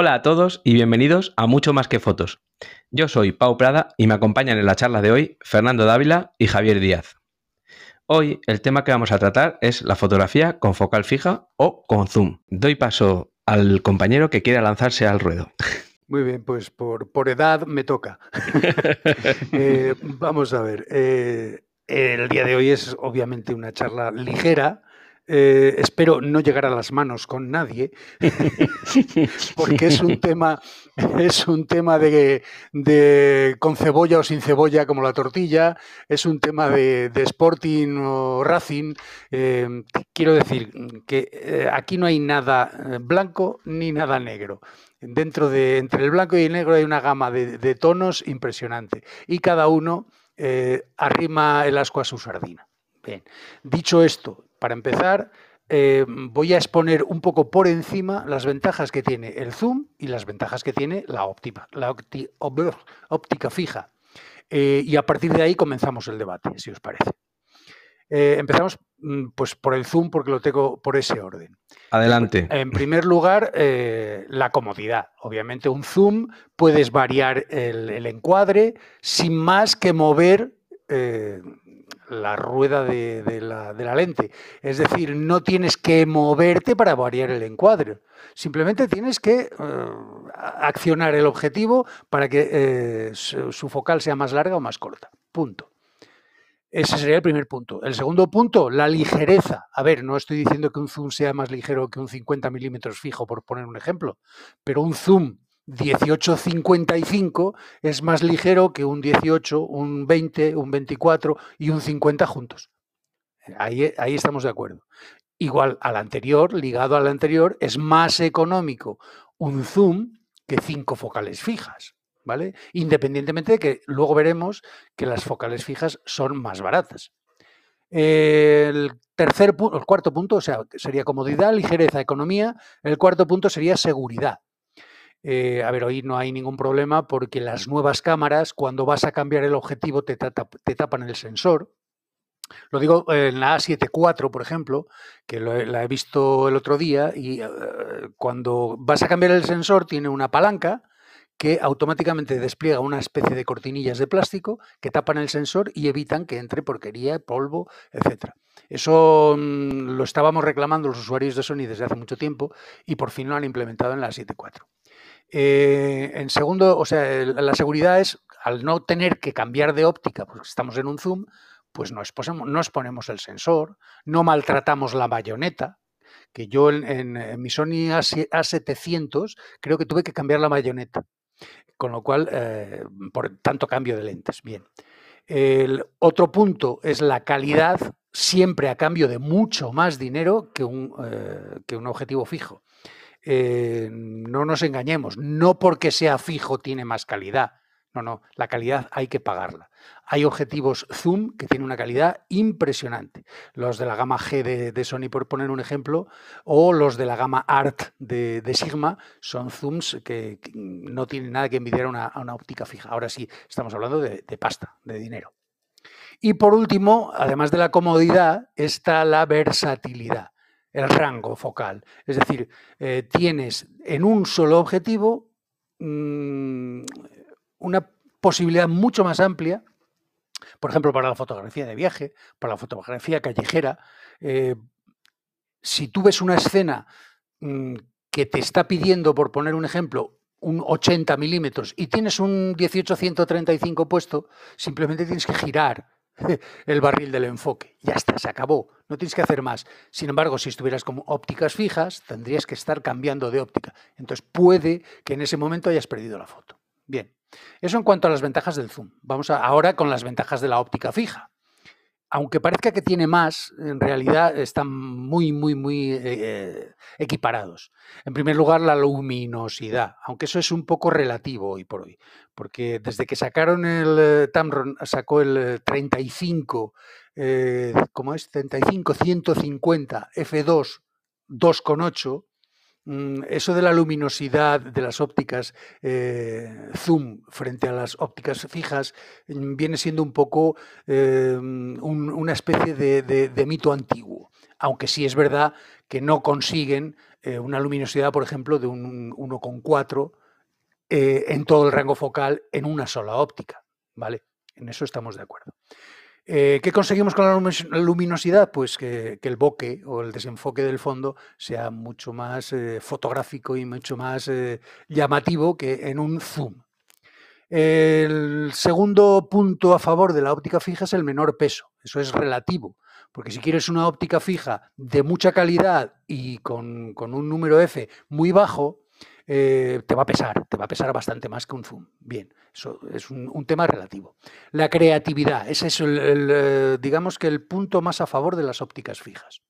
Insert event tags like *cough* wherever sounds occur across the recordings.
Hola a todos y bienvenidos a Mucho más que fotos. Yo soy Pau Prada y me acompañan en la charla de hoy Fernando Dávila y Javier Díaz. Hoy el tema que vamos a tratar es la fotografía con focal fija o con zoom. Doy paso al compañero que quiera lanzarse al ruedo. *laughs* Muy bien, pues por, por edad me toca. *laughs* *laughs* Eh, vamos a ver. eh, el día de hoy es obviamente una charla ligera. Eh, espero no llegar a las manos con nadie, *laughs* porque es un tema, es un tema de, de con cebolla o sin cebolla, como la tortilla, es un tema de, de Sporting o Racing. Eh, quiero decir que eh, aquí no hay nada eh, blanco ni nada negro. Dentro de entre el blanco y el negro hay una gama de, de tonos impresionante y cada uno arrima el asco a su sardina. Bien, dicho esto, para empezar, eh, voy a exponer un poco por encima las ventajas que tiene el zoom y las ventajas que tiene la óptica, la opti- ob- óptica fija. Eh, y a partir de ahí comenzamos el debate, si os parece. Eh, empezamos mm, pues, por el zoom porque lo tengo por ese orden. Adelante. En primer lugar, la comodidad. Obviamente, un zoom puedes variar el, el encuadre sin más que mover la rueda de, la, lente. Es decir, no tienes que moverte para variar el encuadre. Simplemente tienes que eh, accionar el objetivo para que eh, su, su focal sea más larga o más corta. Punto. Ese sería el primer punto. El segundo punto, la ligereza. A ver, no estoy diciendo que un zoom sea más ligero que un 50 milímetros fijo, por poner un ejemplo, pero un zoom 18-55 es más ligero que un 18, un 20, un 24 y un 50 juntos. Ahí, estamos de acuerdo. Igual al anterior, ligado al anterior, es más económico un zoom que cinco focales fijas. ¿Vale? Independientemente de que luego veremos que las focales fijas son más baratas. El tercer el cuarto punto, o sea, sería comodidad, ligereza, economía. El cuarto punto sería seguridad. Eh, a ver, hoy no hay ningún problema porque las nuevas cámaras, cuando vas a cambiar el objetivo, te, te tapan el sensor. Lo digo eh, en la A7 IV, por ejemplo, que la he visto el otro día, y eh, cuando vas a cambiar el sensor, tiene una palanca que automáticamente despliega una especie de cortinillas de plástico que tapan el sensor y evitan que entre porquería, polvo, etcétera. Eso mm, lo estábamos reclamando los usuarios de Sony desde hace mucho tiempo y por fin lo han implementado en la 7.4. Eh, en segundo, o sea, la seguridad es al no tener que cambiar de óptica, porque estamos en un zoom, pues no no exponemos el sensor, no maltratamos la bayoneta, que yo en, mi Sony A7- A700 creo que tuve que cambiar la bayoneta, con lo cual, eh, por tanto cambio de lentes. Bien. El otro punto es la calidad, siempre a cambio de mucho más dinero que un, eh, que un objetivo fijo. Eh, no nos engañemos, no porque sea fijo tiene más calidad. No, no, la calidad hay que pagarla. Hay objetivos zoom que tienen una calidad impresionante. Los de la gama G de, Sony, por poner un ejemplo, o los de la gama Art de, Sigma, son zooms que, no tienen nada que envidiar a una, óptica fija. Ahora sí, estamos hablando de pasta, de dinero. Y por último, además de la comodidad, está la versatilidad, el rango focal. Es decir, eh, tienes en un solo objetivo mm, una posibilidad mucho más amplia, por ejemplo, para la fotografía de viaje, para la fotografía callejera. eh, si tú ves una escena mm, que te está pidiendo, por poner un ejemplo, un 80 milímetros y tienes un 18-135 puesto, simplemente tienes que girar *laughs* el barril del enfoque. Ya está, se acabó. No tienes que hacer más. Sin embargo, si estuvieras con ópticas fijas, tendrías que estar cambiando de óptica. Entonces puede que en ese momento hayas perdido la foto. Bien, eso en cuanto a las ventajas del zoom. Vamos ahora con las ventajas de la óptica fija. Aunque parezca que tiene más, en realidad están muy, muy, muy eh, equiparados. En primer lugar, la luminosidad, aunque eso es un poco relativo hoy por hoy, porque desde que sacaron el eh, Tamron, sacó el eh, 35, eh, ¿cómo es? 35, 150, F2, 2,8, mm, eso de la luminosidad de las ópticas eh, zoom frente a las ópticas fijas mm, viene siendo un poco eh, un- una especie de, mito antiguo, aunque sí es verdad que no consiguen eh, una luminosidad, por ejemplo, de un 1,4 eh, en todo el rango focal en una sola óptica. ¿vale? En eso estamos de acuerdo. Eh, ¿Qué conseguimos con la luminosidad? Pues que, el bokeh o el desenfoque del fondo sea mucho más fotográfico y mucho más llamativo que en un zoom. El segundo punto a favor de la óptica fija es el menor peso. Eso es relativo. Porque si quieres una óptica fija de mucha calidad y con, un número F muy bajo, eh, te va a pesar, te va a pesar bastante más que un zoom. Bien, eso es un, tema relativo. La creatividad, ese es el, eh, digamos que el punto más a favor de las ópticas fijas.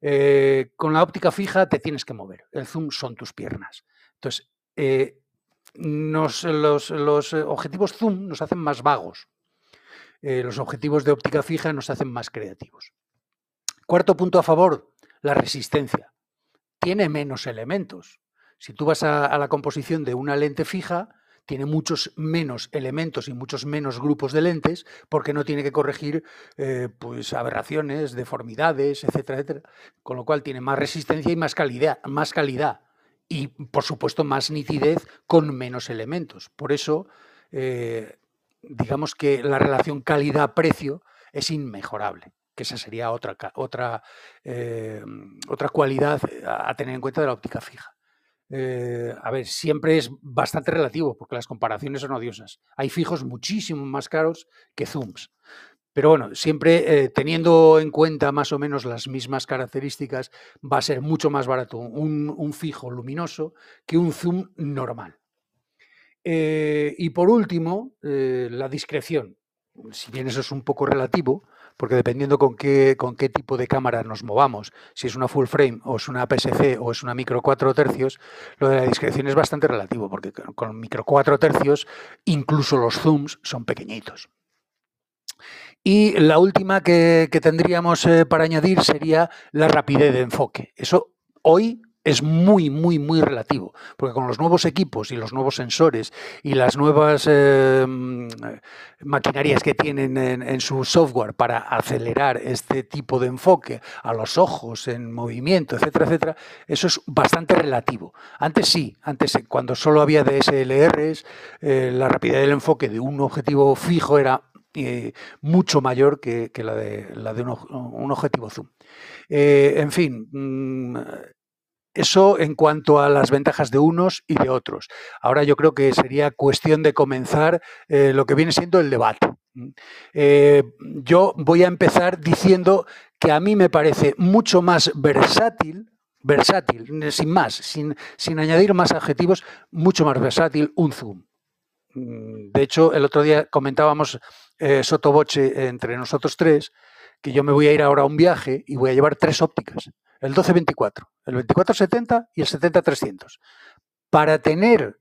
Eh, con la óptica fija te tienes que mover, el zoom son tus piernas. Entonces, los, objetivos zoom nos hacen más vagos. Los objetivos de óptica fija nos hacen más creativos. Cuarto punto a favor, la resistencia. Tiene menos elementos. Si tú vas a, la composición de una lente fija, tiene muchos menos elementos y muchos menos grupos de lentes porque no tiene que corregir eh, pues, aberraciones, deformidades, etcétera, etcétera. Con lo cual tiene más resistencia y más calidad, más calidad y, por supuesto, más nitidez con menos elementos. Por eso, eh, digamos que la relación calidad-precio es inmejorable, que esa sería otra, otra, eh, otra cualidad a tener en cuenta de la óptica fija. Eh, a ver, siempre es bastante relativo porque las comparaciones son odiosas. Hay fijos muchísimo más caros que zooms. Pero bueno, siempre eh, teniendo en cuenta más o menos las mismas características, va a ser mucho más barato un, fijo luminoso que un zoom normal. Eh, y por último, la discreción. Si bien eso es un poco relativo, porque dependiendo con qué, con qué tipo de cámara nos movamos, si es una full frame o es una PSC o es una micro 4 tercios, lo de la discreción es bastante relativo, porque con micro 4 tercios incluso los zooms son pequeñitos. Y la última que, tendríamos eh, para añadir sería la rapidez de enfoque. Eso hoy es muy, muy, muy relativo, porque con los nuevos equipos y los nuevos sensores y las nuevas eh, maquinarias que tienen en, su software para acelerar este tipo de enfoque a los ojos en movimiento, etcétera, etcétera, eso es bastante relativo. Antes sí, antes cuando solo había DSLRs, eh, la rapidez del enfoque de un objetivo fijo era eh, mucho mayor que, la de, la de un, objetivo zoom. En fin, mm, eso en cuanto a las ventajas de unos y de otros. Ahora yo creo que sería cuestión de comenzar eh, lo que viene siendo el debate. yo voy a empezar diciendo que a mí me parece mucho más versátil versátil, sin más, sin, sin añadir más adjetivos, mucho más versátil un zoom. Mm, de hecho, el otro día comentábamos eh, sotoboche entre nosotros tres que yo me voy a ir ahora a un viaje y voy a llevar tres ópticas, el 1224, el 2470 y el 70-300, para tener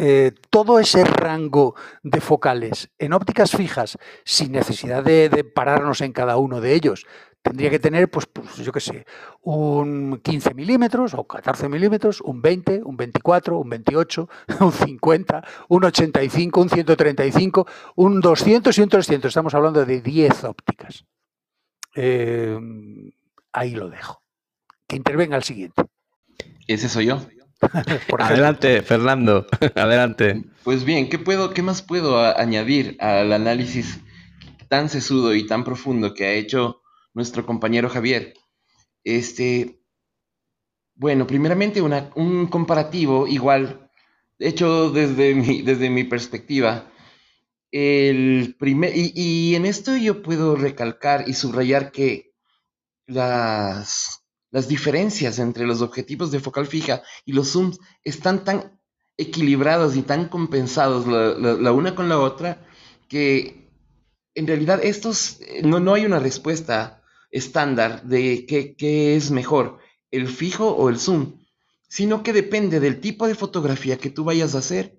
eh, todo ese rango de focales en ópticas fijas sin necesidad de, pararnos en cada uno de ellos, tendría que tener, pues, pues yo qué sé, un 15 milímetros o 14 milímetros, un 20, un 24, un 28, *laughs* un 50, un 85, un 135, un 200 y un 300. Estamos hablando de 10 ópticas. Em, ahí lo dejo. Que intervenga el siguiente. Ese soy yo. *laughs* Adelante, Fernando. *laughs* Adelante. Pues bien, ¿qué, puedo, ¿qué más puedo añadir al análisis tan sesudo y tan profundo que ha hecho nuestro compañero Javier. Este, bueno, primeramente un comparativo igual, hecho desde mi, desde mi perspectiva. El primer, y, en esto yo puedo recalcar y subrayar que las, las diferencias entre los objetivos de focal fija y los zooms están tan equilibrados y tan compensados la, una con la otra que en realidad estos no, no hay una respuesta estándar de qué, es mejor, el fijo o el zoom, sino que depende del tipo de fotografía que tú vayas a hacer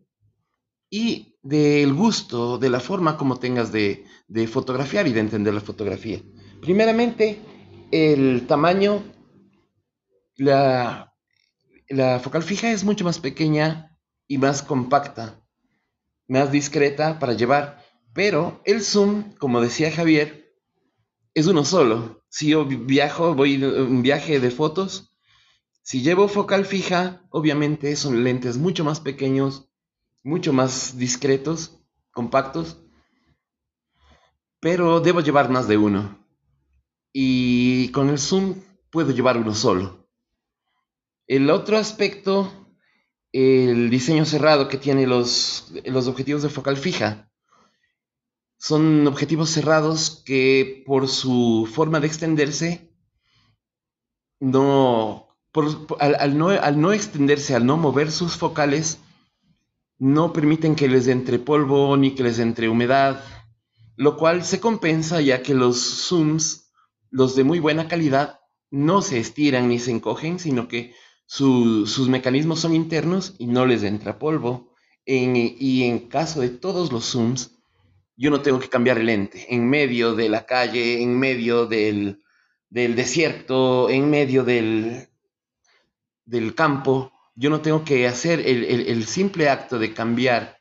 y del gusto, de la forma como tengas de, fotografiar y de entender la fotografía. Primeramente, el tamaño, la, la focal fija es mucho más pequeña y más compacta, más discreta para llevar, pero el zoom, como decía Javier, es uno solo si yo viajo, voy en un viaje de fotos, Si llevo focal fija, obviamente son lentes mucho más pequeños, mucho más discretos, compactos, pero debo llevar más de uno. Y con el zoom puedo llevar uno solo. El otro aspecto, el diseño cerrado que tiene los, los objetivos de focal fija. Son objetivos cerrados que por su forma de extenderse, no, al, no, al no extenderse, al no mover sus focales, no permiten que les entre polvo ni que les entre humedad, lo cual se compensa ya que los zooms, los de muy buena calidad, no se estiran ni se encogen, sino que sus mecanismos son internos y no les entra polvo. y en caso de todos los zooms, yo no tengo que cambiar el lente en medio de la calle, en medio del, desierto, en medio del, del campo, yo no tengo que hacer el, simple acto de cambiar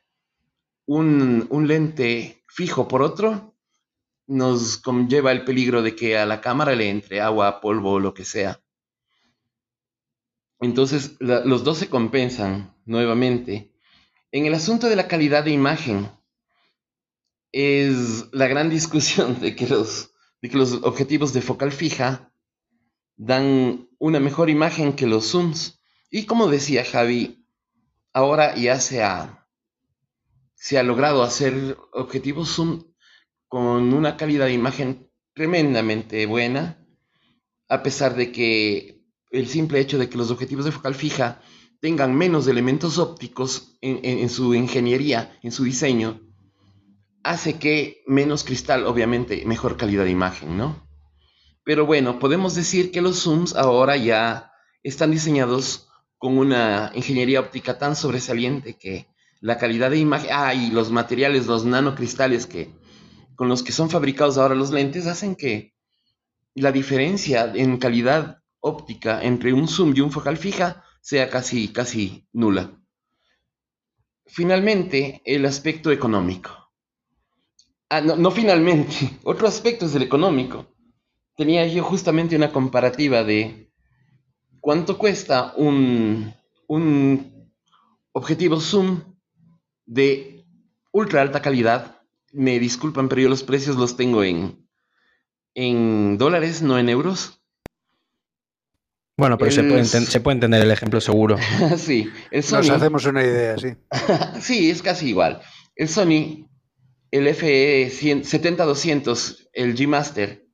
un, lente fijo por otro, nos conlleva el peligro de que a la cámara le entre agua, polvo o lo que sea. Entonces, los dos se compensan nuevamente. En el asunto de la calidad de imagen, es la gran discusión de que los, de que los objetivos de focal fija dan una mejor imagen que los zooms. Y como decía Javi, ahora ya se ha, se ha logrado hacer objetivos zoom con una calidad de imagen tremendamente buena, a pesar de que el simple hecho de que los objetivos de focal fija tengan menos elementos ópticos en, su ingeniería, en su diseño, hace que menos cristal, obviamente, mejor calidad de imagen, ¿no? Pero bueno, podemos decir que los zooms ahora ya están diseñados con una ingeniería óptica tan sobresaliente que la calidad de imagen, ah, y los materiales, los nanocristales que con los que son fabricados ahora los lentes hacen que la diferencia en calidad óptica entre un zoom y un focal fija sea casi, casi nula. Finalmente, el aspecto económico. Ah, no, no finalmente, *laughs* otro aspecto es el económico tenía yo justamente una comparativa de cuánto cuesta un, objetivo zoom de ultra alta calidad. Me disculpan, pero yo los precios los tengo en, en dólares, no en euros. Bueno, pero se, puede se, puede entender el ejemplo seguro. *laughs* sí, el Sony, Nos hacemos una idea, sí. *laughs* sí, es casi igual. El Sony, el FE 70-200, el G Master,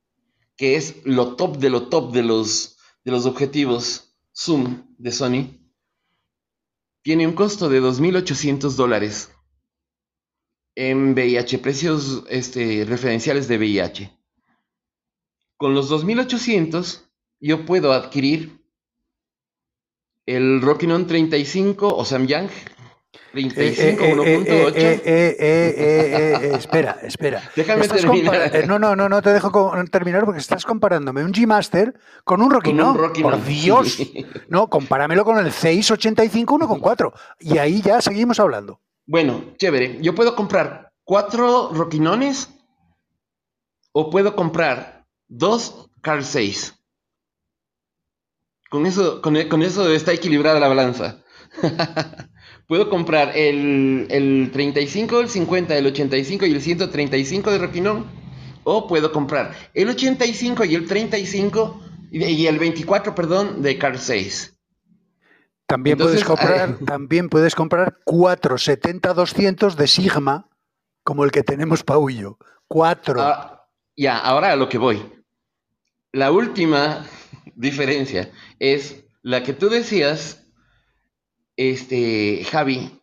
que es lo top de lo top de los, de los objetivos Zoom de Sony, tiene un costo de 2.800 dólares en VIH, precios este, referenciales de VIH. Con los 2.800 yo puedo adquirir el Rockinon 35 o Samyang 35, 1.8. espera, espera. *laughs* Déjame terminar. Eh, no, no, no, no te dejo terminar porque estás comparándome un G-Master con un Rocky, ¿no? Por Dios. No, compáramelo con el 685 1.4. Y ahí ya seguimos hablando. Bueno, chévere. Yo puedo comprar cuatro Rockinones o puedo comprar dos Carl 6. Con eso, con, con eso está equilibrada la balanza. *laughs* Puedo comprar el, el 35, el 50, el 85 y el 135 de Roquinón. O puedo comprar el 85 y el 35 y el 24, perdón, de Car 6. *laughs* También, puedes comprar, también puedes comprar 4 70-200 de Sigma, como el que tenemos Paullo. 4. Ah, ya, ahora a lo que voy. La última diferencia es la que tú decías este, Javi,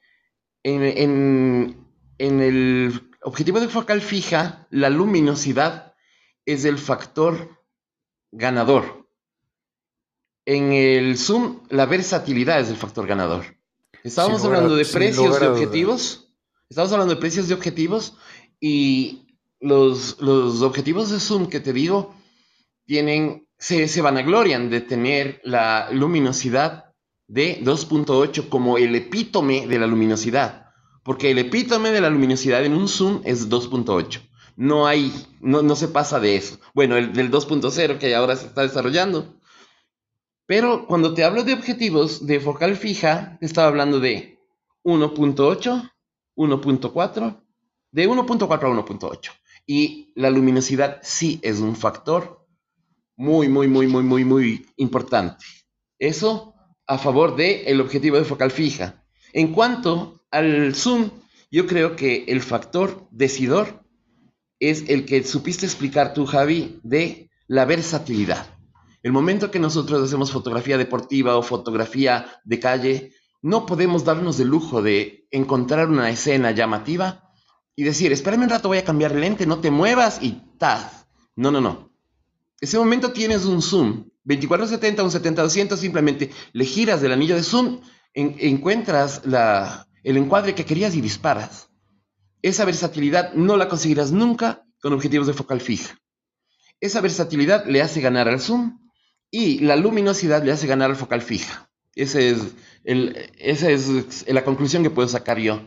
en, el objetivo de focal fija, la luminosidad es el factor ganador. En el zoom, la versatilidad es el factor ganador. Estábamos hablando de precios de objetivos. Estamos hablando de precios de objetivos y los, los, objetivos de zoom que te digo tienen, se, se vanaglorian de tener la luminosidad de 2.8 como el epítome de la luminosidad. Porque el epítome de la luminosidad en un zoom es 2.8. No hay, no, no, se pasa de eso. Bueno, el del 2.0 que ahora se está desarrollando Pero cuando te hablo de objetivos de focal fija, te estaba hablando de 1.8, 1.4, de 1.4 a 1.8. Y la luminosidad sí es un factor muy, muy, muy, muy, muy, muy importante. Eso a favor del objetivo de focal fija. En cuanto al zoom, yo creo que el factor decidor es el que supiste explicar tú, Javi, de la versatilidad. El momento que nosotros hacemos fotografía deportiva o fotografía de calle, no podemos darnos el lujo de encontrar una escena llamativa y decir, espérame un rato, voy a cambiar lente, no te muevas y tal. No, no, no. Ese momento tienes un zoom, 2470, un 70-200, simplemente le giras del anillo de zoom, encuentras la, el encuadre que querías y disparas. Esa versatilidad no la conseguirás nunca con objetivos de focal fija. Esa versatilidad le hace ganar al zoom y la luminosidad le hace ganar al focal fija. Ese es esa es la conclusión que puedo sacar yo.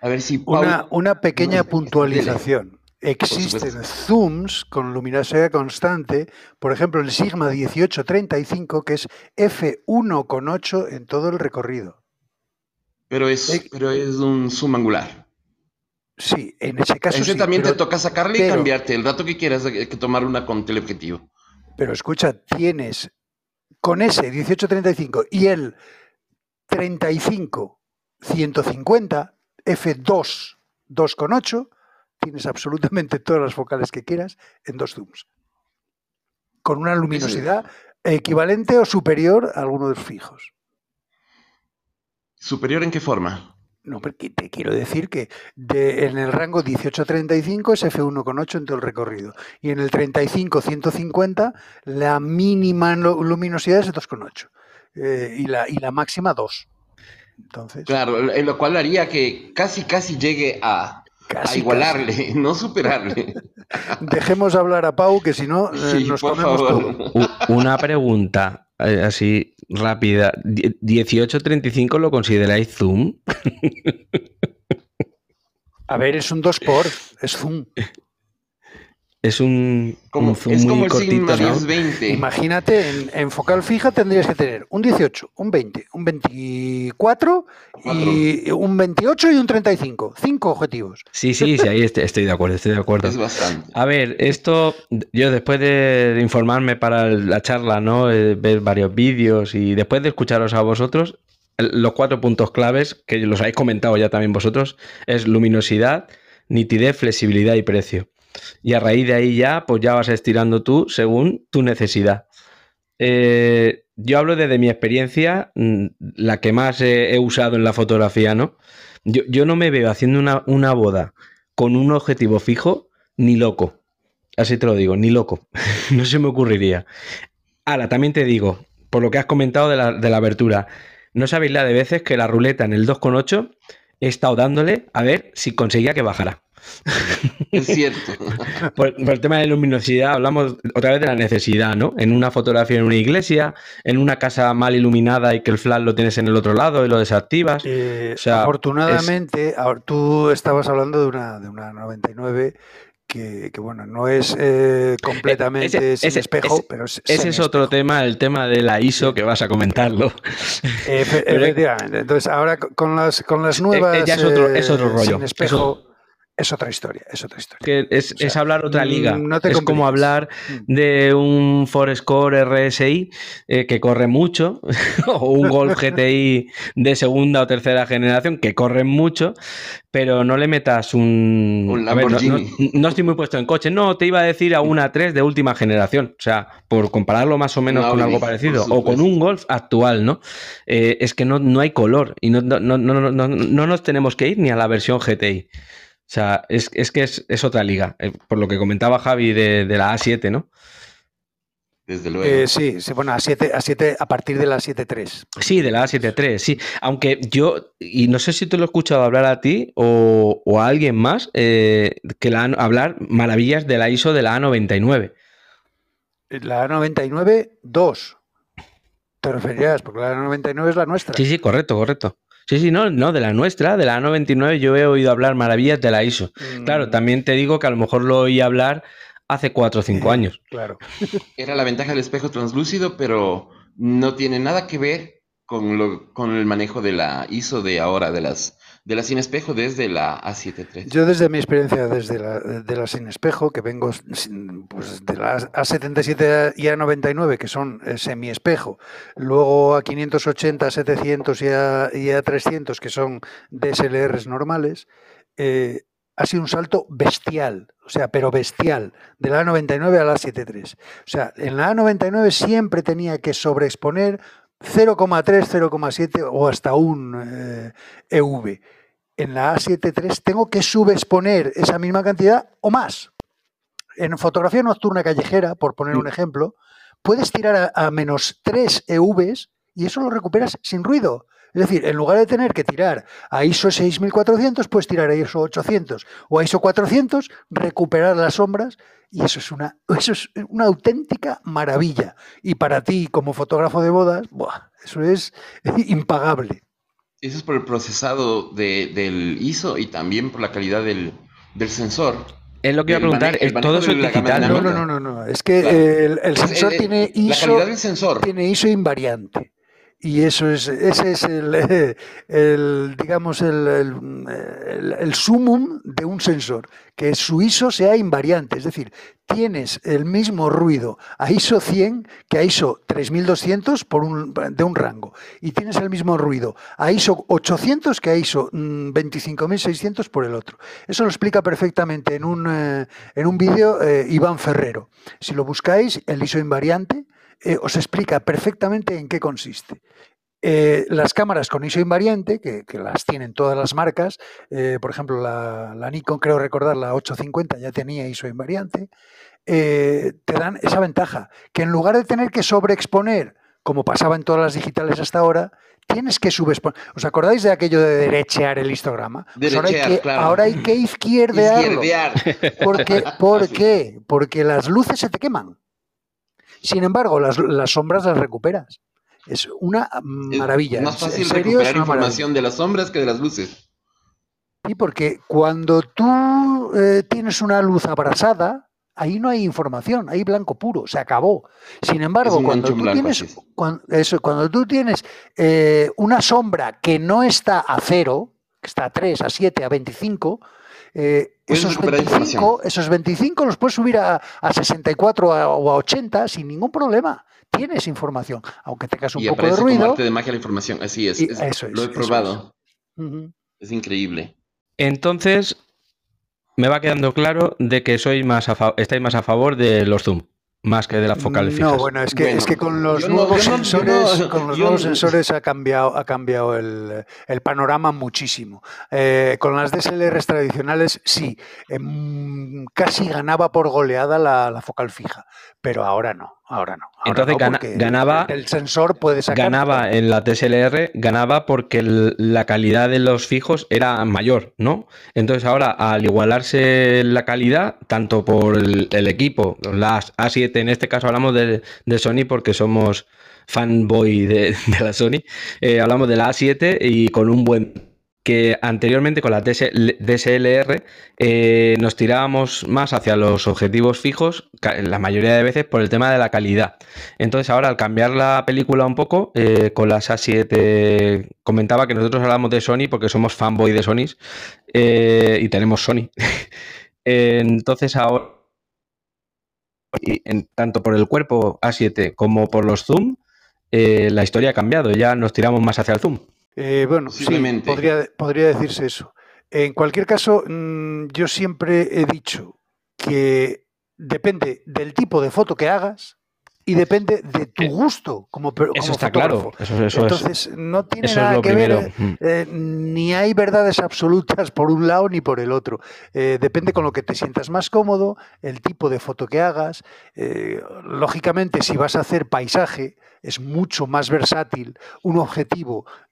A ver si una, pequeña puntualización. Existen zooms con luminosidad constante, por ejemplo el Sigma 1835, que es f1,8 en todo el recorrido. Pero es, pero es un zoom angular. Sí, en ese caso. Ese también te toca sacarle y cambiarte el dato que quieras que tomar una con teleobjetivo. Pero escucha, tienes con ese 1835 y el 35 150 F2 2,8, tienes absolutamente todas las focales que quieras en dos zooms. Con una luminosidad equivalente o superior a alguno de los fijos. ¿Superior en qué forma? No, porque te quiero decir que en el rango 18-35 es F1,8 en todo el recorrido. Y en el 35-150 la mínima luminosidad es 2,8. Eh, y, la, y la máxima 2. Claro, en lo cual haría que casi, casi llegue a, igualarle, *laughs* no superarle. Dejemos hablar a Pau, que si no, eh, nos comemos todo. Una pregunta eh, así rápida. ¿1835 lo consideráis Zoom? A ver, es un 2 por, es Zoom. *laughs* Es un, como, zoom es como el cortito, 20. Imagínate, en, focal fija tendrías que tener un 18, un 20, un 24 y un 28 y un 35. Cinco objetivos. Sí, sí, sí, ahí estoy, de acuerdo, estoy de acuerdo. Es bastante. A ver, esto, yo después de informarme para la charla, ¿no? Ver varios vídeos y después de escucharos a vosotros, los cuatro puntos claves, que los habéis comentado ya también vosotros, es luminosidad, nitidez, flexibilidad y precio. Y a raíz de ahí ya, pues ya vas estirando tú según tu necesidad. Eh, yo hablo desde mi experiencia, mm, la que más he, usado en la fotografía, ¿no? Yo, no me veo haciendo una, una, boda con un objetivo fijo, ni loco. Así te lo digo, ni loco. *laughs* no se me ocurriría. Ahora, también te digo, por lo que has comentado de la, de la abertura, no sabéis la de veces que la ruleta en el 2.8 he estado dándole a ver si conseguía que bajara. Es cierto. Por, el tema de luminosidad, hablamos otra vez de la necesidad, ¿no? En una fotografía en una iglesia, en una casa mal iluminada y que el flash lo tienes en el otro lado y lo desactivas. Eh, afortunadamente, tú estabas hablando de una, de una 99 que, bueno, no es eh, completamente sin espejo, pero es Ese es otro tema, el tema de la ISO, que vas a comentarlo. efectivamente. Entonces, ahora con las, con las nuevas. Ya es otro, es otro rollo. Sin espejo. Es otra historia, es otra historia. es, hablar otra liga. Mm, es como hablar mm. de un Forescore RSI eh, que corre mucho, *laughs* o un Golf *laughs* GTI de segunda o tercera generación que corre mucho, pero no le metas un. un no, estoy muy puesto en coche. No, te iba a decir a una 3 de última generación. O sea, por compararlo más o menos con algo parecido. O con un Golf actual, ¿no? Eh, es que no, no hay color y no, no, no nos tenemos que ir ni a la versión GTI. O sea, es, que es, otra liga, eh, por lo que comentaba Javi de, la A7, ¿no? Desde luego. Eh, sí, bueno, A7, A7 a partir de la A7.3. Sí, de la A7.3, sí. Aunque yo, y no sé si te lo he escuchado hablar a ti o, a alguien más, eh, que la, hablar maravillas de la ISO de la A99. La A99, 2. Te referías, porque la A99 es la nuestra. Sí, sí, correcto, correcto. Sí, sí, no, no, de la nuestra, de la A99 yo he oído hablar maravillas de la ISO. Claro, mm. también te digo que a lo mejor lo oí hablar hace 4 o 5 años. *laughs* Claro. Era la ventaja del espejo translúcido, pero no tiene nada que ver con, lo, con el manejo de la ISO de ahora, de las, de la sin espejo desde la A7 III. Yo desde mi experiencia desde la, de la sin espejo, que vengo pues, de la A77 y A99, que son eh, semi espejo, luego a 580, 700 y a, y a 300, que son DSLRs normales, eh, ha sido un salto bestial, o sea, pero bestial, de la A99 a la A73. O sea, en la A99 siempre tenía que sobreexponer 0,3, 0,7 o hasta un eh, EV. En la A73 tengo que subexponer esa misma cantidad o más. En fotografía nocturna callejera, por poner un ejemplo, puedes tirar a, a menos 3 EVs y eso lo recuperas sin ruido. Es decir, en lugar de tener que tirar a ISO 6400, puedes tirar a ISO 800 o a ISO 400, recuperar las sombras y eso es una, eso es una auténtica maravilla. Y para ti, como fotógrafo de bodas, ¡buah! eso es *laughs* impagable. Eso es por el procesado de, del ISO y también por la calidad del, del sensor. Es lo que iba a preguntar, el todo eso es digital, no, no, no, no, no, es que claro. el, el, sensor el, tiene ISO, la calidad del sensor. tiene ISO invariante. Y eso es, ese es el, *laughs* digamos, el, el, sumum de un sensor, que su ISO sea invariante, es decir, tienes el mismo ruido a ISO 100 que a ISO 3200 por un, de un rango, y tienes el mismo ruido a ISO 800 que a ISO 25600 por el otro. Eso lo explica perfectamente en un, eh, en un vídeo eh, Iván Ferrero. Si lo buscáis, el ISO invariante, eh, os explica perfectamente en qué consiste. Eh, las cámaras con ISO invariante, que, que, las tienen todas las marcas, eh, por ejemplo, la, la, Nikon, creo recordar, la 850 ya tenía ISO invariante, te dan esa ventaja, que en lugar de tener que sobreexponer, como pasaba en todas las digitales hasta ahora, tienes que subexponer. ¿Os acordáis de aquello de derechear el histograma? Derechear, pues ahora, hay que, claro. ahora hay que izquierdearlo. Izquierdear. ¿Por qué? *laughs* Porque las luces se te queman. Sin embargo, las, las, sombras las recuperas. Es una maravilla. Es más fácil serio, recuperar información maravilla. de las sombras que de las luces. Sí, porque cuando tú eh, tienes una luz abrasada, ahí no hay información, hay blanco puro, se acabó. Sin embargo, cuando tú, tienes, cuando, eso, cuando tú tienes eh, una sombra que no está a cero, que está a 3, a 7, a 25, eh, esos, 25, esos 25 los puedes subir a, a 64 a, o a 80 sin ningún problema. Tienes información, aunque tengas un y poco de ruido. Como arte de magia la información, así es. es eso es lo he probado. Es. Uh -huh. es. increíble. Entonces, me va quedando claro de que soy más estáis más a favor de los zoom más que de la focal fijas. No, bueno, es que, bueno, es que con los nuevos no, sensores, no, *laughs* con los nuevos sensores ha cambiado, ha cambiado el, el panorama muchísimo. Eh, con las DSLRs tradicionales, sí, eh, casi ganaba por goleada la, la, focal fija, pero ahora no, ahora no. Ahora Entonces no gana, ganaba, el sensor puede sacar. Ganaba en la DSLR, ganaba porque el, la calidad de los fijos era mayor, ¿no? Entonces ahora al igualarse la calidad, tanto por el, el equipo, las A7 en este caso hablamos de, de Sony porque somos fanboy de, *laughs* de la Sony. Eh, hablamos de la A7 y con un buen que anteriormente con la DSLR eh, nos tirábamos más hacia los objetivos fijos, la mayoría de veces por el tema de la calidad. Entonces ahora al cambiar la película un poco, eh, con las A7 comentaba que nosotros hablamos de Sony porque somos fanboy de Sony eh, y tenemos Sony. *laughs* Entonces ahora y en, tanto por el cuerpo A7 como por los zoom, la historia ha cambiado, ya nos tiramos más hacia el zoom. Eh, bueno, sí, podría, podría, decirse eso. En cualquier caso, mmm, yo siempre he dicho que depende del tipo de foto que hagas y depende de tu gusto como, como eso está fotógrafo. claro. Eso, eso Entonces, es, no tiene nada que primero. ver, eh, ni hay verdades absolutas por un lado ni por el otro. Eh, depende con lo que te sientas más cómodo, el tipo de foto que hagas. Eh, lógicamente, si vas a hacer paisaje, es mucho más versátil un objetivo mm,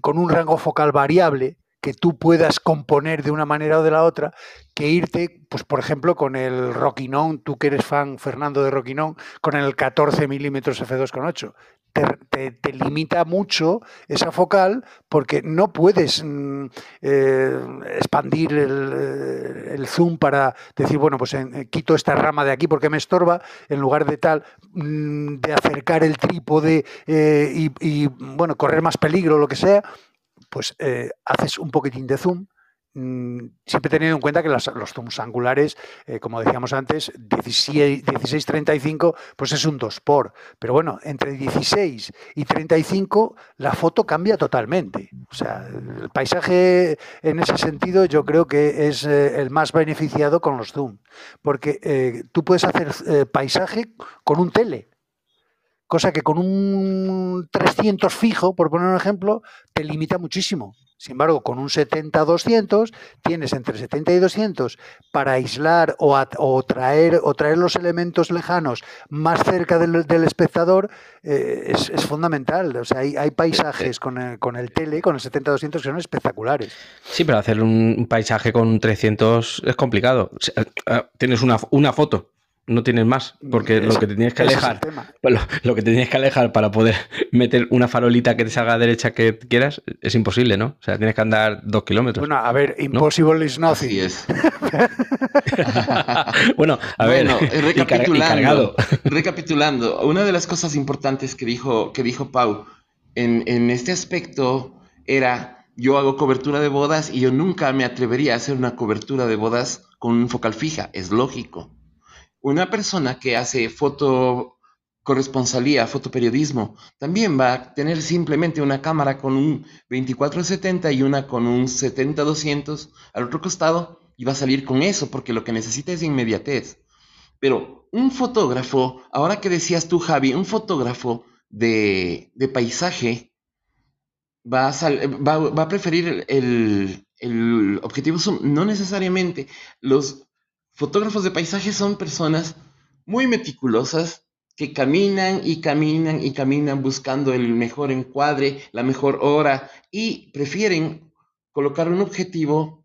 con un rango focal variable que tú puedas componer de una manera o de la otra que irte, pues por ejemplo, con el Rockinon, tú que eres fan, Fernando, de Rockinon, con el 14 milímetros f2.8 te, limita mucho esa focal porque no puedes mm, eh, expandir eh, el, zoom para decir, bueno, pues eh, quito esta rama de aquí porque me estorba, en lugar de tal, mm, de acercar el trípode y, y, bueno, correr más peligro, lo que sea, pues haces un poquitín de zoom Mm, siempre teniendo en cuenta que los zooms angulares, eh, como decíamos antes, 16-35, pues es un 2 por. Pero bueno, entre 16 y 35 la foto cambia totalmente. O sea, el paisaje en ese sentido yo creo que es eh, el más beneficiado con los zoom. Porque eh, tú puedes hacer paisaje con un tele. Cosa que con un 300 fijo, por poner un ejemplo, te limita muchísimo. Sin embargo, con un 70-200 tienes entre 70 y 200 para aislar o, traer, o traer los elementos lejanos más cerca del, espectador, eh, es, fundamental. O sea, hay, paisajes con el, con el tele, con el 70-200 que son espectaculares. Sí, pero hacer un paisaje con 300 es complicado. Eh, tienes una, una foto no tienes más, porque lo que te tienes que alejar, lo, que te que alejar para poder *laughs* meter una farolita que te salga a derecha que quieras, es imposible, ¿no? O sea, tienes que andar dos kilómetros. Bueno, a ver, impossible is nothing. es. *laughs* bueno, a ver, recapitulando, *laughs* recapitulando, una de las cosas importantes que dijo, que dijo Pau en, en este aspecto era, yo hago cobertura de bodas y yo nunca me atrevería a hacer una cobertura de bodas con un focal fija, es lógico una persona que hace foto corresponsalía, fotoperiodismo, también va a tener simplemente una cámara con un 2470 y una con un 70-200 al otro costado y va a salir con eso porque lo que necesita es inmediatez. Pero un fotógrafo, ahora que decías tú Javi, un fotógrafo de, paisaje va a, va, a preferir el, el objetivo zoom, no necesariamente. Los Fotógrafos de paisaje son personas muy meticulosas que caminan y caminan y caminan buscando el mejor encuadre, la mejor hora y prefieren colocar un objetivo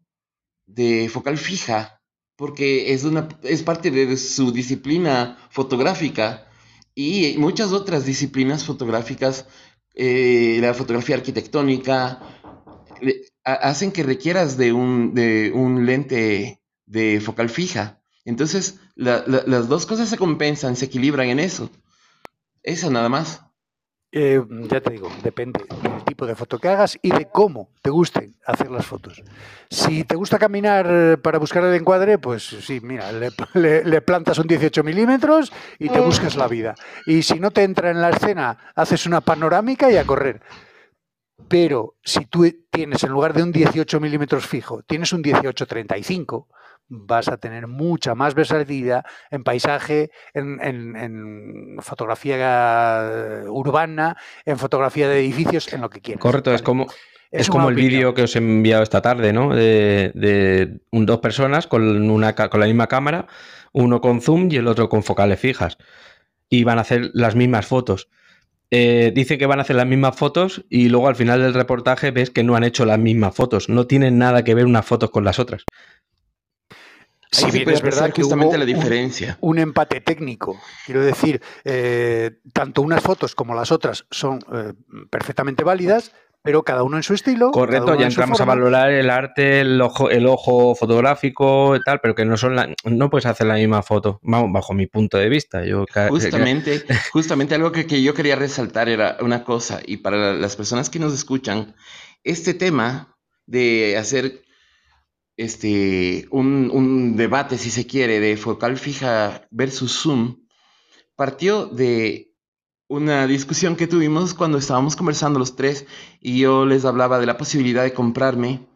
de focal fija porque es, una, es parte de su disciplina fotográfica y muchas otras disciplinas fotográficas, eh, la fotografía arquitectónica, hacen que requieras de un, de un lente de focal fija. Entonces, las dos cosas se compensan, se equilibran en eso. Eso nada más. Eh, ya te digo, depende del tipo de foto que hagas y de cómo te gusten hacer las fotos. Si te gusta caminar para buscar el encuadre, pues sí, mira, le, *laughs* plantas un 18 milímetros y te buscas la vida. Y si no te entra en la escena, haces una panorámica y a correr. Pero si tú tienes, en lugar de un 18 milímetros fijo, tienes un 18-35, vas a tener mucha más versatilidad en paisaje, en, fotografía urbana, en fotografía de edificios, en lo que quieras. Correcto, es como, es, como el vídeo que os he enviado esta tarde, ¿no? De, dos personas con, una, con la misma cámara, uno con zoom y el otro con focales fijas. Y van a hacer las mismas fotos. Eh, dice que van a hacer las mismas fotos y luego al final del reportaje ves que no han hecho las mismas fotos. No tienen nada que ver unas fotos con las otras. Si bien es verdad que justamente la diferencia. Un, empate técnico. Quiero decir, eh, tanto unas fotos como las otras son eh, perfectamente válidas, pero cada uno en su estilo. Correcto, ya entramos a valorar el arte, el ojo, el ojo fotográfico y tal, pero que no son no puedes hacer la misma foto, vamos, bajo mi punto de vista. Yo, justamente, *laughs* justamente algo que, que yo quería resaltar era una cosa, y para las personas que nos escuchan, este tema de hacer este, un, debate, si se quiere, de focal fija versus zoom, partió de una discusión que tuvimos cuando estábamos conversando los tres y yo les hablaba de la posibilidad de comprarme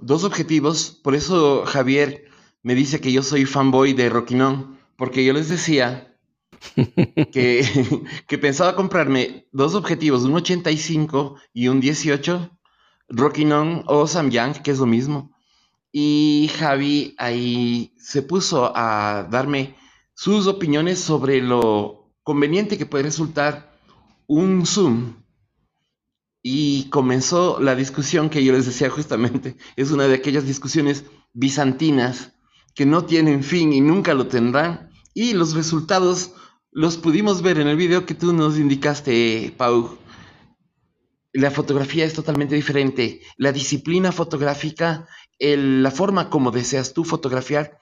dos objetivos. Por eso Javier me dice que yo soy fanboy de Rockinon, porque yo les decía *laughs* que, *laughs* que pensaba comprarme dos objetivos, un 85 y un 18, Rockinon o Samyang, que es lo mismo y Javi ahí se puso a darme sus opiniones sobre lo conveniente que puede resultar un Zoom y comenzó la discusión que yo les decía justamente, *laughs* es una de aquellas discusiones bizantinas que no tienen fin y nunca lo tendrán, y los resultados los pudimos ver en el video que tú nos indicaste, Pau. La fotografía es totalmente diferente. La disciplina fotográfica, la forma como deseas tú fotografiar,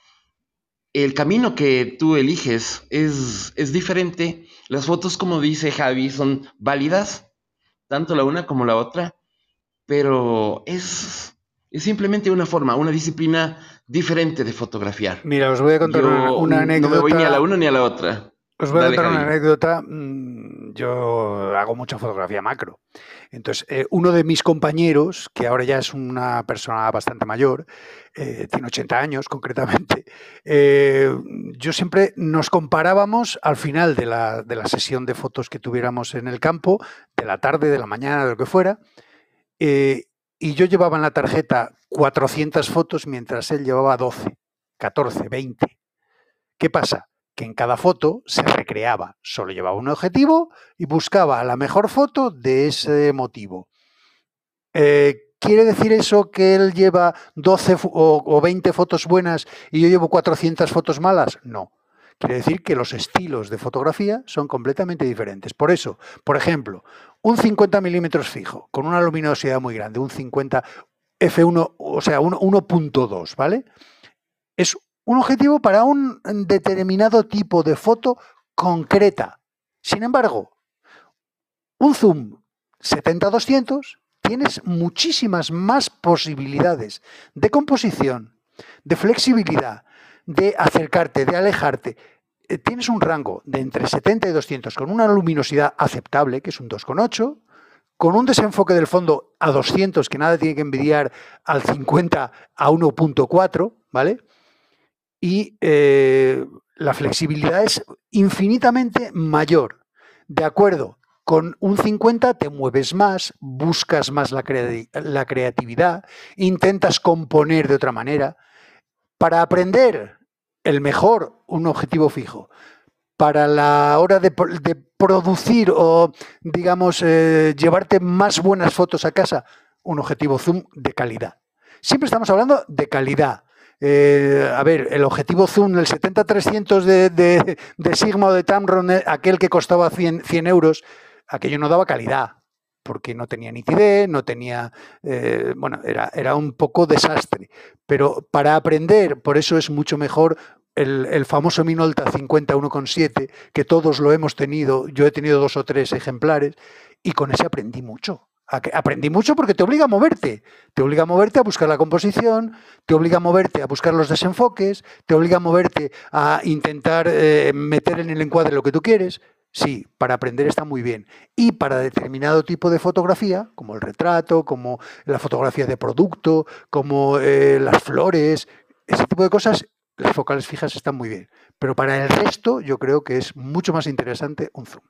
el camino que tú eliges es, es diferente. Las fotos, como dice Javi, son válidas, tanto la una como la otra, pero es, es simplemente una forma, una disciplina diferente de fotografiar. Mira, os voy a contar una, anécdota. No me voy ni a la una ni a la otra. Os voy a contar una anécdota. Yo hago mucha fotografía macro. Entonces, eh, uno de mis compañeros, que ahora ya es una persona bastante mayor, eh, tiene 80 años concretamente, *laughs* eh, yo siempre nos comparábamos al final de la, de la, sesión de fotos que tuviéramos en el campo, de la tarde, de la mañana, de lo que fuera, y yo llevaba en la tarjeta 400 fotos mientras él llevaba 12, 14, 20. ¿Qué pasa? Que en cada foto se recreaba. Solo llevaba un objetivo y buscaba la mejor foto de ese motivo. Eh, ¿Quiere decir eso que él lleva 12 o, 20 fotos buenas y yo llevo 400 fotos malas? No. Quiere decir que los estilos de fotografía son completamente diferentes. Por eso, por ejemplo, un 50 milímetros fijo con una luminosidad muy grande, un 50 f1, o sea, 1.2, ¿vale? Es un objetivo para un determinado tipo de foto concreta. Sin embargo, un zoom 70-200 tienes muchísimas más posibilidades de composición, de flexibilidad, de acercarte, de alejarte. Eh, tienes un rango de entre 70 y 200 con una luminosidad aceptable, que es un 2,8, con un desenfoque del fondo a 200, que nada tiene que envidiar al 50 a 1.4, ¿vale? Y eh, la flexibilidad es infinitamente mayor. De acuerdo, con un 50 te mueves más, buscas más la, la creatividad, intentas componer de otra manera. Para aprender el mejor, un objetivo fijo. Para la hora de, producir o, digamos, eh, llevarte más buenas fotos a casa, un objetivo zoom de calidad. Siempre estamos hablando de calidad, eh, a ver, el objetivo zoom, el 70-300 de, Sigma o de Tamron, eh, aquel que costaba 100, euros, aquello no daba calidad, porque no tenía nitidez, no tenía, eh, bueno, era, era, un poco desastre. Pero para aprender, por eso es mucho mejor el, el famoso Minolta 51,7, que todos lo hemos tenido, yo he tenido dos o tres ejemplares, y con ese aprendí mucho. Aprendí mucho porque te obliga a moverte. Te obliga a moverte a buscar la composición, te obliga a moverte a buscar los desenfoques, te obliga a moverte a intentar eh, meter en el encuadre lo que tú quieres. Sí, para aprender está muy bien. Y para determinado tipo de fotografía, como el retrato, como la fotografía de producto, como eh, las flores, ese tipo de cosas, las focales fijas están muy bien. Pero para el resto yo creo que es mucho más interesante un zoom.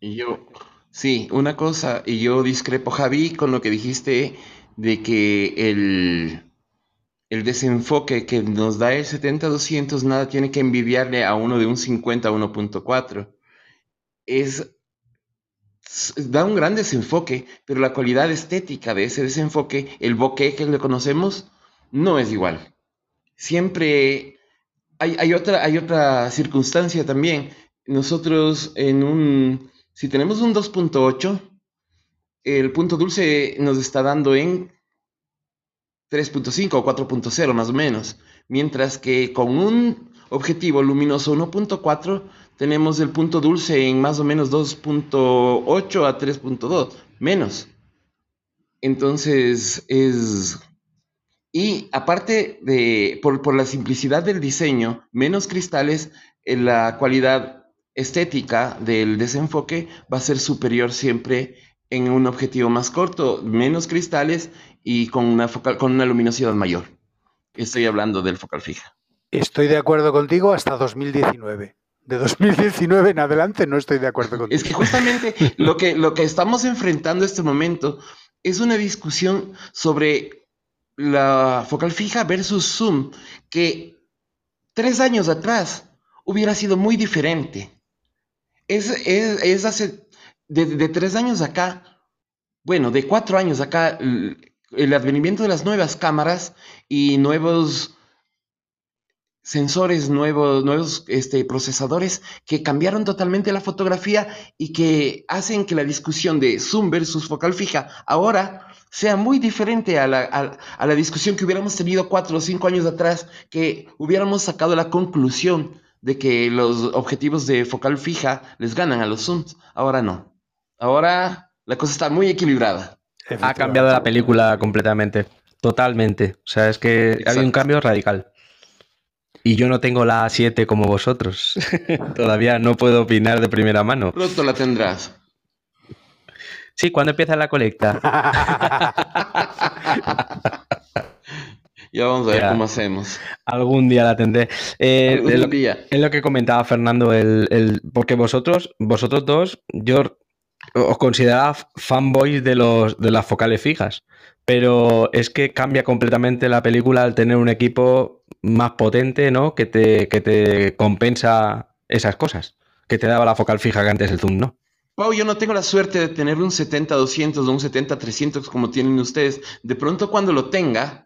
Y yo Sí, una cosa, y yo discrepo, Javi, con lo que dijiste de que el, el desenfoque que nos da el 70-200 nada tiene que envidiarle a uno de un 50 1.4. Es, da un gran desenfoque, pero la cualidad estética de ese desenfoque, el bokeh que le conocemos, no es igual. Siempre hay, hay, otra, hay otra circunstancia también. Nosotros en un si tenemos un 2.8, el punto dulce nos está dando en 3.5 o 4.0 más o menos, mientras que con un objetivo luminoso 1.4 tenemos el punto dulce en más o menos 2.8 a 3.2, menos. Entonces es... Y aparte de, por, por la simplicidad del diseño, menos cristales, la cualidad estética del desenfoque va a ser superior siempre en un objetivo más corto, menos cristales y con una, focal, con una luminosidad mayor. Estoy hablando del focal fija. Estoy de acuerdo contigo hasta 2019. De 2019 en adelante no estoy de acuerdo contigo. Es que justamente lo que, lo que estamos enfrentando en este momento es una discusión sobre la focal fija versus zoom, que tres años atrás hubiera sido muy diferente. Es, es, hace, de, tres años acá, bueno, de cuatro años acá, el advenimiento de las nuevas cámaras y nuevos sensores, nuevos, nuevos este, procesadores que cambiaron totalmente la fotografía y que hacen que la discusión de zoom versus focal fija ahora sea muy diferente a la, a la discusión que hubiéramos tenido cuatro o cinco años atrás, que hubiéramos sacado la conclusión de que los objetivos de focal fija les ganan a los zooms. Ahora no. Ahora la cosa está muy equilibrada. Ha cambiado la película completamente, totalmente. O sea, es que ha habido un cambio radical. Y yo no tengo la A7 como vosotros. *laughs* Todavía no puedo opinar de primera mano. Pronto la tendrás. Sí, ¿cuándo empieza la colecta? *laughs* ya vamos a ver cómo hacemos. Algún día la tendré. Eh, es, lo, es, lo, que comentaba Fernando, el, porque vosotros, vosotros dos, yo os consideraba fanboys de, los, de las focales fijas, pero es que cambia completamente la película al tener un equipo más potente, ¿no? Que te, que te compensa esas cosas, que te daba la focal fija que antes el zoom, ¿no? Pau, yo no tengo la suerte de tener un 70-200 o un 70-300 como tienen ustedes. De pronto cuando lo tenga,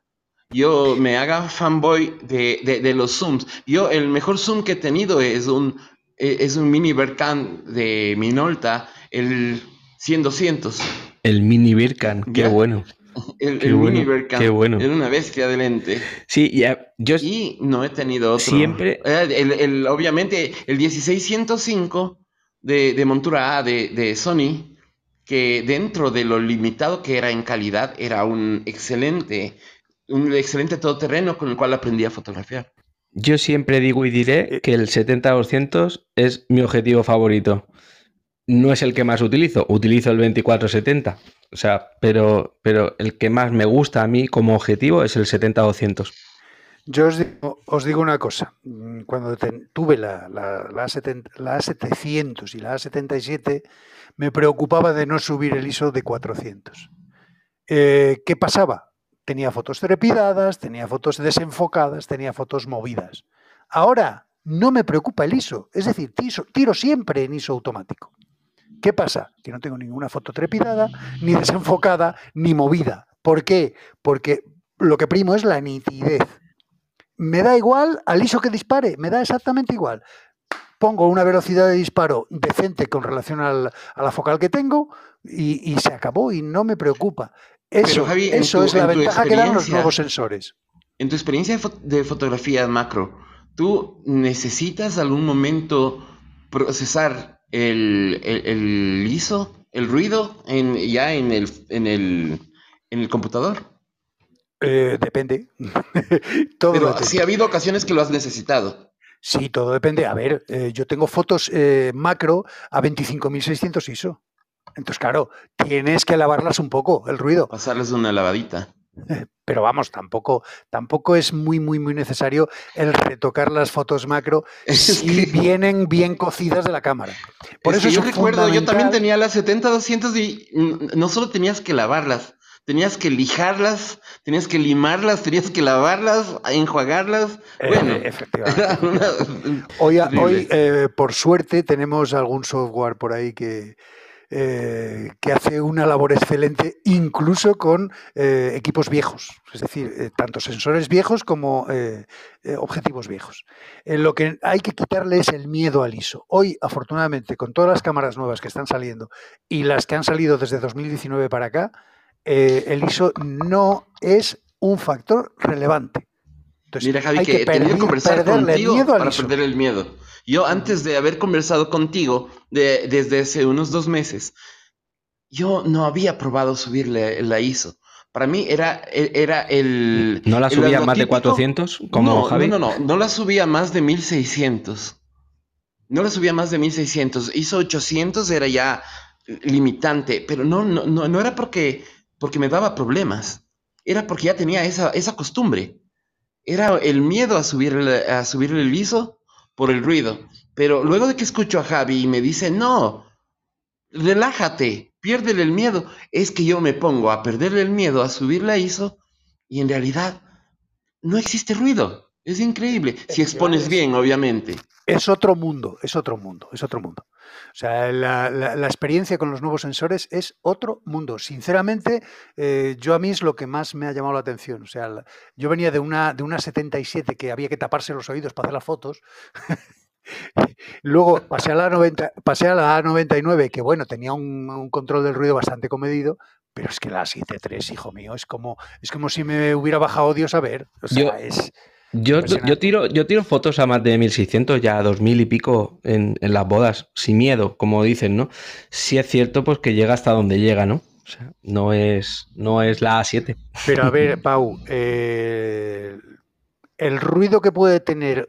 yo me haga fanboy de, de, de, los zooms. Yo el mejor zoom que he tenido es un, es un mini Berkan de Minolta, el 100-200. El mini Berkan, qué bueno. *laughs* El, qué Mini Qué bueno. Era una bestia de lente. Sí, ya, yo. Y no he tenido otro. Siempre. El, el, obviamente, el 1605 de, de montura A de, de, Sony, que dentro de lo limitado que era en calidad, era un excelente, un excelente todoterreno con el cual aprendí a fotografiar. Yo siempre digo y diré que el 70-200 es mi objetivo favorito. No es el que más utilizo, utilizo el 2470 o sea, pero, pero el que más me gusta a mí como objetivo es el 70-200. Yo os digo, os digo, una cosa. Cuando tuve la, la, la, A700 y la A77, me preocupaba de no subir el ISO de 400. Eh, ¿Qué pasaba? Tenía fotos trepidadas, tenía fotos desenfocadas, tenía fotos movidas. Ahora no me preocupa el ISO, es decir, tiro, tiro siempre en ISO automático. ¿Qué pasa? Que no tengo ninguna foto trepidada, ni desenfocada, ni movida. ¿Por qué? Porque lo que primo es la nitidez. Me da igual al ISO que dispare, me da exactamente igual. Pongo una velocidad de disparo decente con relación al, a la focal que tengo y, y, se acabó y no me preocupa. Eso, Javi, eso tu, es la ventaja que dan los nuevos sensores. En tu experiencia de, fot de fotografía macro, ¿tú necesitas algún momento procesar el, el, el ISO, el ruido en, ya en el, en el, en el computador? Eh, depende. *laughs* todo Pero depende. sí ha habido ocasiones que lo has necesitado. Sí, todo depende. A ver, eh, yo tengo fotos eh, macro a 25.600 ISO. Entonces, claro, tienes que lavarlas un poco, el ruido. Pasarles una lavadita. Pero vamos, tampoco, tampoco es muy, muy, muy necesario el retocar las fotos macro si que... vienen bien cocidas de la cámara. Por es eso que yo recuerdo, fundamental... yo también tenía las 70-200 y no solo tenías que lavarlas, tenías que lijarlas, tenías que limarlas, tenías que lavarlas, enjuagarlas. Bueno, eh, efectivamente. Una... hoy, *laughs* hoy eh, por suerte, tenemos algún software por ahí que, eh, que hace una labor excelente incluso con eh, equipos viejos, es decir, eh, tanto sensores viejos como objetivos viejos. lo que hay que quitarle es el miedo al ISO. Hoy, afortunadamente, con todas las cámaras nuevas que están saliendo y las que han salido desde 2019 para acá, el ISO no es un factor relevante. Entonces, Mira, Javi, hay que, que perder, conversar contigo miedo para perder el miedo. Yo antes de haber conversado contigo de, desde hace unos dos meses, yo no había probado subirle la ISO. Para mí era, era el... ¿No la subía más de 400 como no, Javi? No, no, no, no la subía más de 1600. No la subía más de 1600. ISO 800 era ya limitante, pero no, no, no, no era porque, porque me daba problemas. Era porque ya tenía esa, esa costumbre. Era el miedo a subirle, a subirle el ISO por el ruido. Pero luego de que escucho a Javi y me dice, no, relájate, piérdele el miedo, es que yo me pongo a perderle el miedo, a subir la ISO, y en realidad no existe ruido. Es increíble, si expones bien, obviamente. Es otro mundo, es otro mundo, es otro mundo. O sea, la, experiencia con los nuevos sensores es otro mundo. Sinceramente, eh, yo a mí es lo que más me ha llamado la atención. O sea, yo venía de una, de una 77 que había que taparse los oídos para hacer las fotos. *laughs* Luego pasé a la 90, pasé a la 99 que bueno, tenía un, control del ruido bastante comedido, pero es que la 7.3, hijo mío, es como, es como si me hubiera bajado Dios a ver. O sea, es yo, yo, tiro, yo tiro fotos a más de 1600, ya a 2000 y pico en, las bodas, sin miedo, como dicen, ¿no? Si es cierto, pues que llega hasta donde llega, ¿no? O sea, no es, no es la A7. Pero a ver, Pau, eh, el ruido que puede tener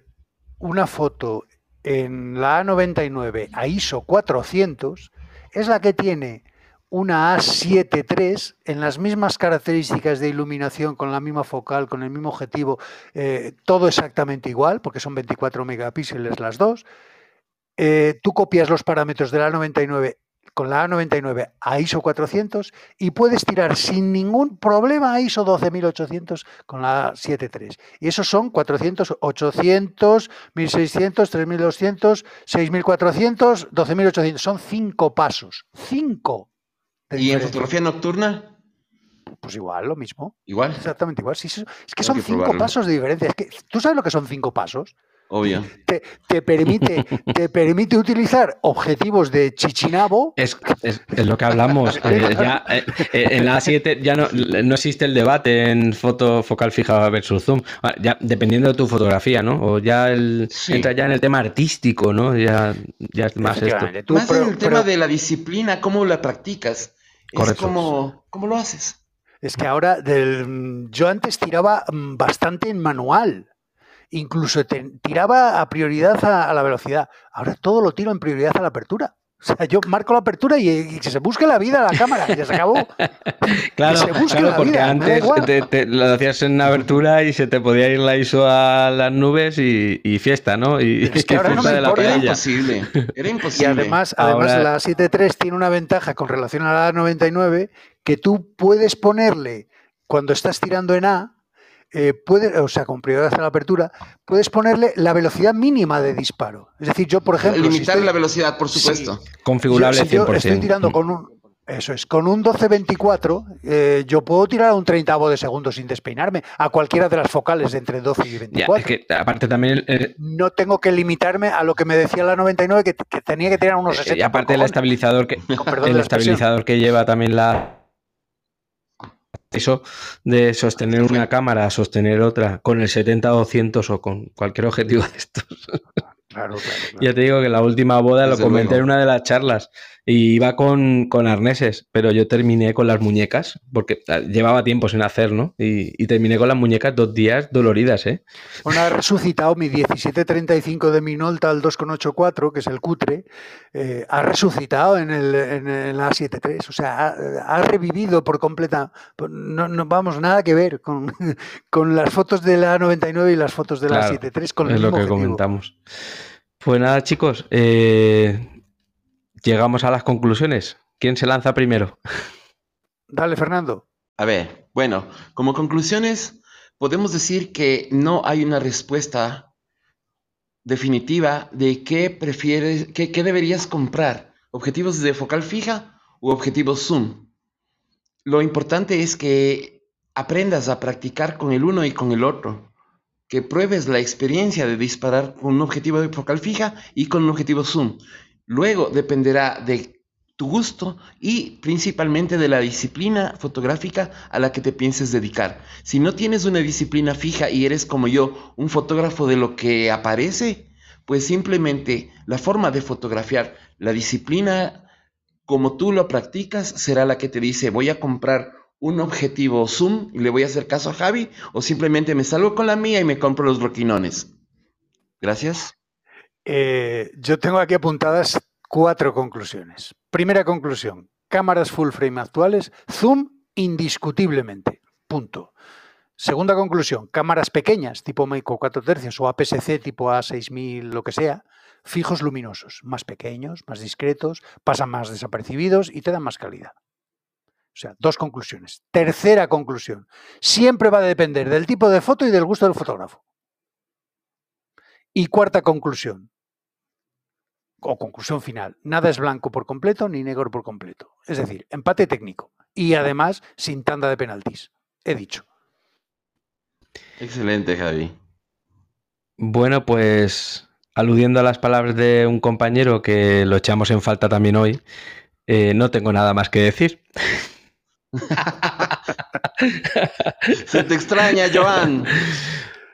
una foto en la A99 a ISO 400 es la que tiene una A7 III en las mismas características de iluminación, con la misma focal, con el mismo objetivo, eh, todo exactamente igual, porque son 24 megapíxeles las dos. Eh, tú copias los parámetros de la A99 con la A99 a ISO 400 y puedes tirar sin ningún problema a ISO 12800 con la A7 III. Y esos son 400, 800, 1600, 3200, 6400, 12800. Son cinco pasos. Cinco ¿Y en fotografía nocturna? Pues igual, lo mismo. Igual. Exactamente igual. es que son cinco pasos de diferencia. Es que, ¿Tú sabes lo que son cinco pasos? Obvio. Te, permite, *laughs* te permite utilizar objetivos de chichinabo. Es, lo que hablamos. Eh, *laughs* eh, eh, en la A7 ya no, no, existe el debate en foto focal fija versus zoom. Ah, ya, dependiendo de tu fotografía, ¿no? O ya el, entra ya en el tema artístico, ¿no? Ya, ya es más esto. más en el tema de la disciplina, cómo la practicas. Es como, ¿Cómo lo haces? Es que ahora, del, yo antes tiraba mm, bastante en manual. Incluso tiraba a prioridad a, la velocidad. Ahora todo lo tiro en prioridad a la apertura. O sea, yo marco la apertura y, que se busque la vida a la cámara, y ya se acabó. *laughs* claro, porque antes lo hacías en abertura y se te podía ir la ISO a las nubes y, fiesta, ¿no? Y es que ahora no me de la Era imposible. Era *laughs* imposible. Y además, además la 7.3 tiene una ventaja con relación a la 99 que tú puedes ponerle, cuando estás tirando en A, eh, puede, o sea, con prioridad a la apertura, puedes ponerle la velocidad mínima de disparo. Es decir, yo, por ejemplo. Limitar la velocidad, por supuesto. Configurable yo, estoy tirando con un. Eso es, con un 1224 eh, yo puedo tirar a un 30 de segundo sin despeinarme a cualquiera de las focales de entre 12 y 24. es que aparte también... Eh, no tengo que limitarme a lo que me decía la 99 que, tenía que tirar unos 60. Y aparte el estabilizador que, *laughs* el estabilizador que lleva también la eso de sostener una cámara, sostener otra con el 70-200 o con cualquier objetivo de estos. Claro, claro, Ya te digo que la última boda lo comenté en una de las charlas y iba con, arneses, pero yo terminé con las muñecas porque llevaba tiempo sin hacer, ¿no? Y, terminé con las muñecas dos días doloridas, ¿eh? Bueno, ha resucitado mi 1735 de Minolta al 2,84, que es el cutre, eh, ha resucitado en, el, en, la 73, o sea, ha, revivido por completa. No, no, vamos, nada que ver con, *laughs* con las fotos de la 99 y las fotos de la 73 con el Es lo que comentamos. Pues nada, chicos, eh, llegamos a las conclusiones. ¿Quién se lanza primero? Dale, Fernando. A ver, bueno, como conclusiones, podemos decir que no hay una respuesta definitiva de qué prefieres, qué, deberías comprar, objetivos de focal fija u objetivos zoom. Lo importante es que aprendas a practicar con el uno y con el otro que pruebes la experiencia de disparar con un objetivo de focal fija y con un objetivo zoom. Luego dependerá de tu gusto y principalmente de la disciplina fotográfica a la que te pienses dedicar. Si no tienes una disciplina fija y eres como yo, un fotógrafo de lo que aparece, pues simplemente la forma de fotografiar, la disciplina como tú lo practicas será la que te dice voy a comprar un objetivo Zoom y le voy a hacer caso a Javi o simplemente me salgo con la mía y me compro los roquinones. Gracias. Eh, yo tengo aquí apuntadas cuatro conclusiones. Primera conclusión, cámaras full frame actuales, zoom indiscutiblemente. Punto. Segunda conclusión, cámaras pequeñas tipo Meiko 4 tercios o APS-C tipo A6000, lo que sea, fijos luminosos, más pequeños, más discretos, pasan más desapercibidos y te dan más calidad. O sea, dos conclusiones. Tercera conclusión. Siempre va a depender del tipo de foto y del gusto del fotógrafo. Y cuarta conclusión. o conclusión final, nada es blanco por completo ni negro por completo. Es decir, empate técnico y además sin tanda de penaltis. He dicho. Excelente, Javi. Bueno, pues aludiendo a las palabras de un compañero que lo echamos en falta también hoy, eh, no tengo nada más que decir. *laughs* Se te extraña, Joan.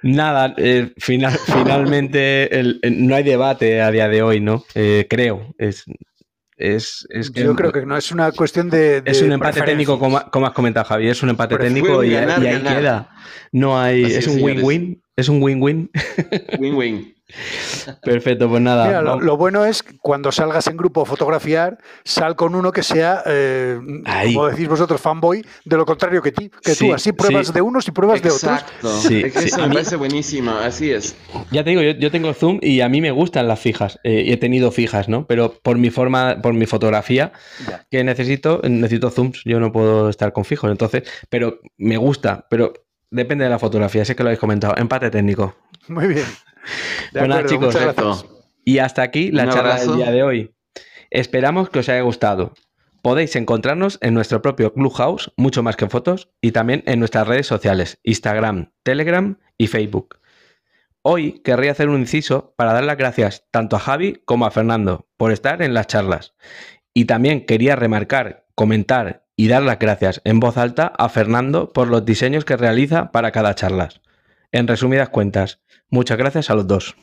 Nada, eh, final, finalmente el, el, no hay debate a día de hoy, ¿no? Eh, creo. Es, es, es que Yo creo que no es una cuestión de. es un empate técnico, como, como has comentado, Javier. Es un empate Pero técnico y, ganar, y ahí ganar. queda. No hay. Así es un win-win. Es un win-win. Win-win. Perfecto, pues nada. Mira, lo, bueno es cuando salgas en grupo a fotografiar, sal con uno que sea, eh, como decís vosotros, fanboy, de lo contrario que, ti, que Sí, tú. Así pruebas sí. de unos y pruebas de otros. Exacto. Sí, Es que sí. Eso me mí- parece buenísimo. Así es. Ya te digo, yo, yo tengo zoom y a mí me gustan las fijas. eh, y he tenido fijas, ¿no? Pero por mi forma, por mi fotografía, Ya. que necesito, necesito zooms. Yo no puedo estar con fijos. Entonces, pero me gusta, pero depende de la fotografía. Sé que lo habéis comentado. Empate técnico. Muy bien. De acuerdo, chicos. Y hasta aquí la Un charla abrazo. del día de hoy. Esperamos que os haya gustado. Podéis encontrarnos en nuestro propio Clubhouse, mucho más que fotos, y también en nuestras redes sociales, Instagram, Telegram y Facebook. Hoy querría hacer un inciso para dar las gracias tanto a Javi como a Fernando por estar en las charlas. Y también quería remarcar, comentar y dar las gracias en voz alta a Fernando por los diseños que realiza para cada charla. En resumidas cuentas, muchas gracias a los dos.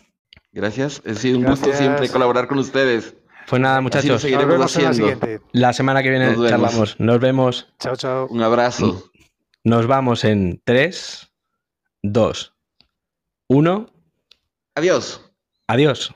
Gracias. Ha sido un gusto siempre colaborar con ustedes. Pues nada, muchachos, seguiremos Nos vemos en la haciendo. siguiente. la semana que viene Nos charlamos. Nos vemos. Chao, chao. Un abrazo. Nos vamos en 3, 2, 1. Adiós. Adiós.